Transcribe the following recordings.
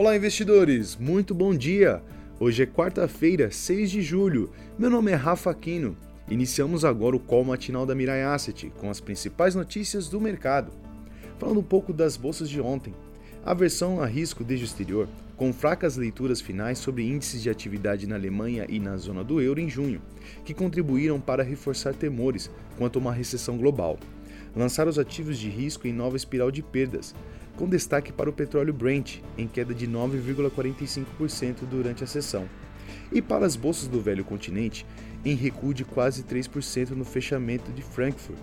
Olá, investidores! Muito bom dia! Hoje é quarta-feira, 6 de julho. Meu nome é Rafa Aquino. Iniciamos agora o call matinal da Mirai Asset com as principais notícias do mercado. Falando um pouco das bolsas de ontem. Aversão a risco desde o exterior, com fracas leituras finais sobre índices de atividade na Alemanha e na zona do euro em junho, que contribuíram para reforçar temores quanto a uma recessão global. Lançaram os ativos de risco em nova espiral de perdas, com destaque para o petróleo Brent, em queda de 9,45% durante a sessão, e para as bolsas do velho continente, em recuo de quase 3% no fechamento de Frankfurt.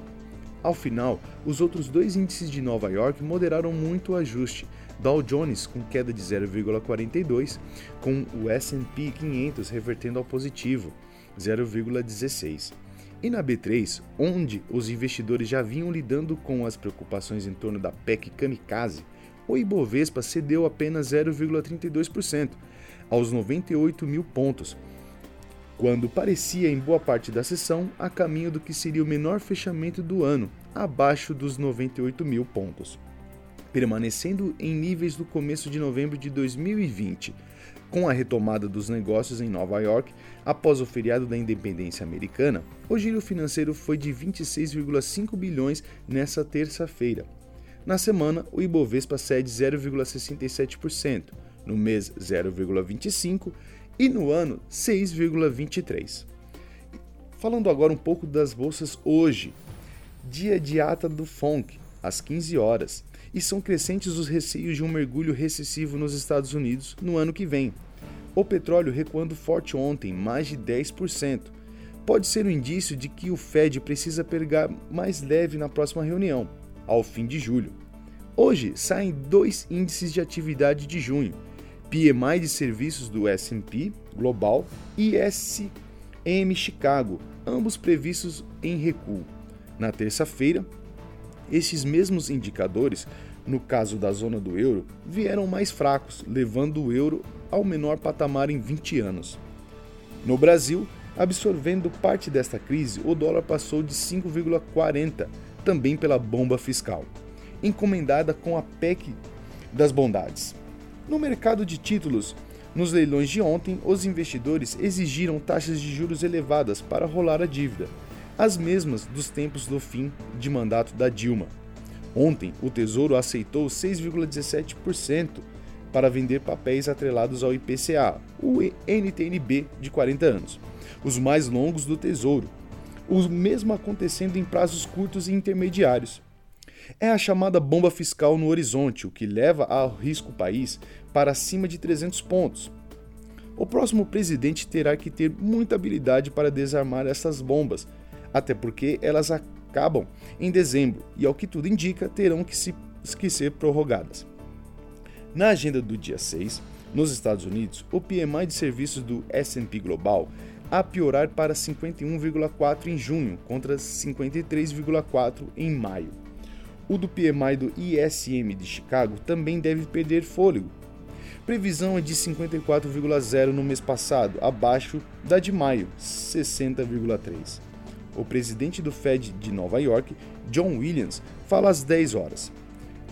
Ao final, os outros dois índices de Nova York moderaram muito o ajuste, Dow Jones com queda de 0,42, com o S&P 500 revertendo ao positivo, 0,16. E na B3, onde os investidores já vinham lidando com as preocupações em torno da PEC Kamikaze, o Ibovespa cedeu apenas 0,32%, aos 98 mil pontos, quando parecia em boa parte da sessão a caminho do que seria o menor fechamento do ano, abaixo dos 98 mil pontos. Permanecendo em níveis do começo de novembro de 2020, com a retomada dos negócios em Nova York após o feriado da independência americana, o giro financeiro foi de 26,5 bilhões nessa terça-feira. Na semana, o Ibovespa cede 0,67%, no mês 0,25% e no ano 6,23%. Falando agora um pouco das bolsas hoje, dia de ata do FONC, às 15 horas, e são crescentes os receios de um mergulho recessivo nos Estados Unidos no ano que vem. O petróleo recuando forte ontem, mais de 10%. Pode ser um indício de que o Fed precisa pegar mais leve na próxima reunião, ao fim de julho. Hoje saem dois índices de atividade de junho: PMI de serviços do S&P Global e SM Chicago, ambos previstos em recuo. Na terça-feira, estes mesmos indicadores, no caso da zona do euro, vieram mais fracos, levando o euro ao menor patamar em 20 anos. No Brasil, absorvendo parte desta crise, o dólar passou de 5,40, também pela bomba fiscal, encomendada com a PEC das bondades. No mercado de títulos, nos leilões de ontem, os investidores exigiram taxas de juros elevadas para rolar a dívida, as mesmas dos tempos do fim de mandato da Dilma. Ontem, o Tesouro aceitou 6,17% para vender papéis atrelados ao IPCA, o NTNB de 40 anos, os mais longos do Tesouro, o mesmo acontecendo em prazos curtos e intermediários. É a chamada bomba fiscal no horizonte, o que leva ao risco o país para acima de 300 pontos. O próximo presidente terá que ter muita habilidade para desarmar essas bombas, até porque elas acabam em dezembro e, ao que tudo indica, terão que, se, que ser prorrogadas. Na agenda do dia 6, nos Estados Unidos, o PMI de serviços do S&P Global a piorar para 51,4 em junho contra 53,4 em maio. O do PMI do ISM de Chicago também deve perder fôlego. Previsão é de 54,0 no mês passado, abaixo da de maio, 60,3 o presidente do Fed de Nova York, John Williams, fala às 10 horas.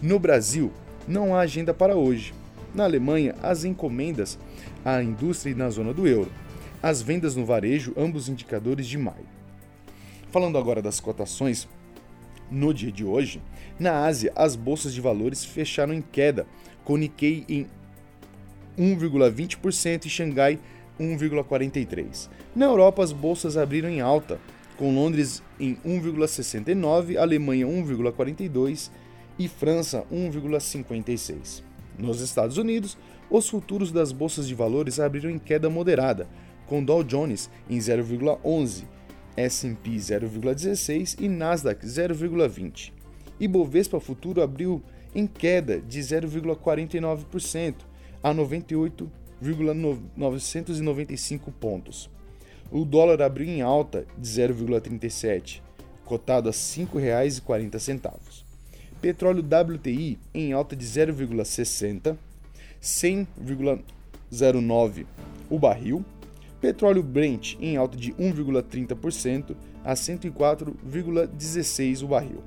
No Brasil, não há agenda para hoje. Na Alemanha, as encomendas à indústria e na zona do euro. As vendas no varejo, ambos indicadores de maio. Falando agora das cotações, no dia de hoje, na Ásia, as bolsas de valores fecharam em queda, com Nikkei em 1,20% e Xangai 1,43%. Na Europa, as bolsas abriram em alta, com Londres em 1,69, Alemanha 1,42 e França 1,56. Nos Estados Unidos, os futuros das bolsas de valores abriram em queda moderada, com Dow Jones em 0,11, S&P 0,16 e Nasdaq 0,20. Ibovespa futuro abriu em queda de 0,49% a 98,995 pontos. O dólar abriu em alta de 0,37, cotado a R$ 5,40. Petróleo WTI em alta de 0,60, 100,09 o barril. Petróleo Brent em alta de 1,30% a 104,16 o barril.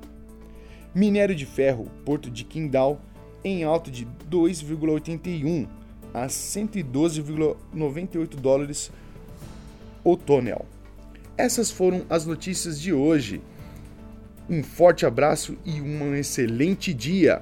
Minério de ferro, Porto de Qingdao, em alta de 2,81 a 112,98 dólares o tonel. Essas foram as notícias de hoje. Um forte abraço e um excelente dia!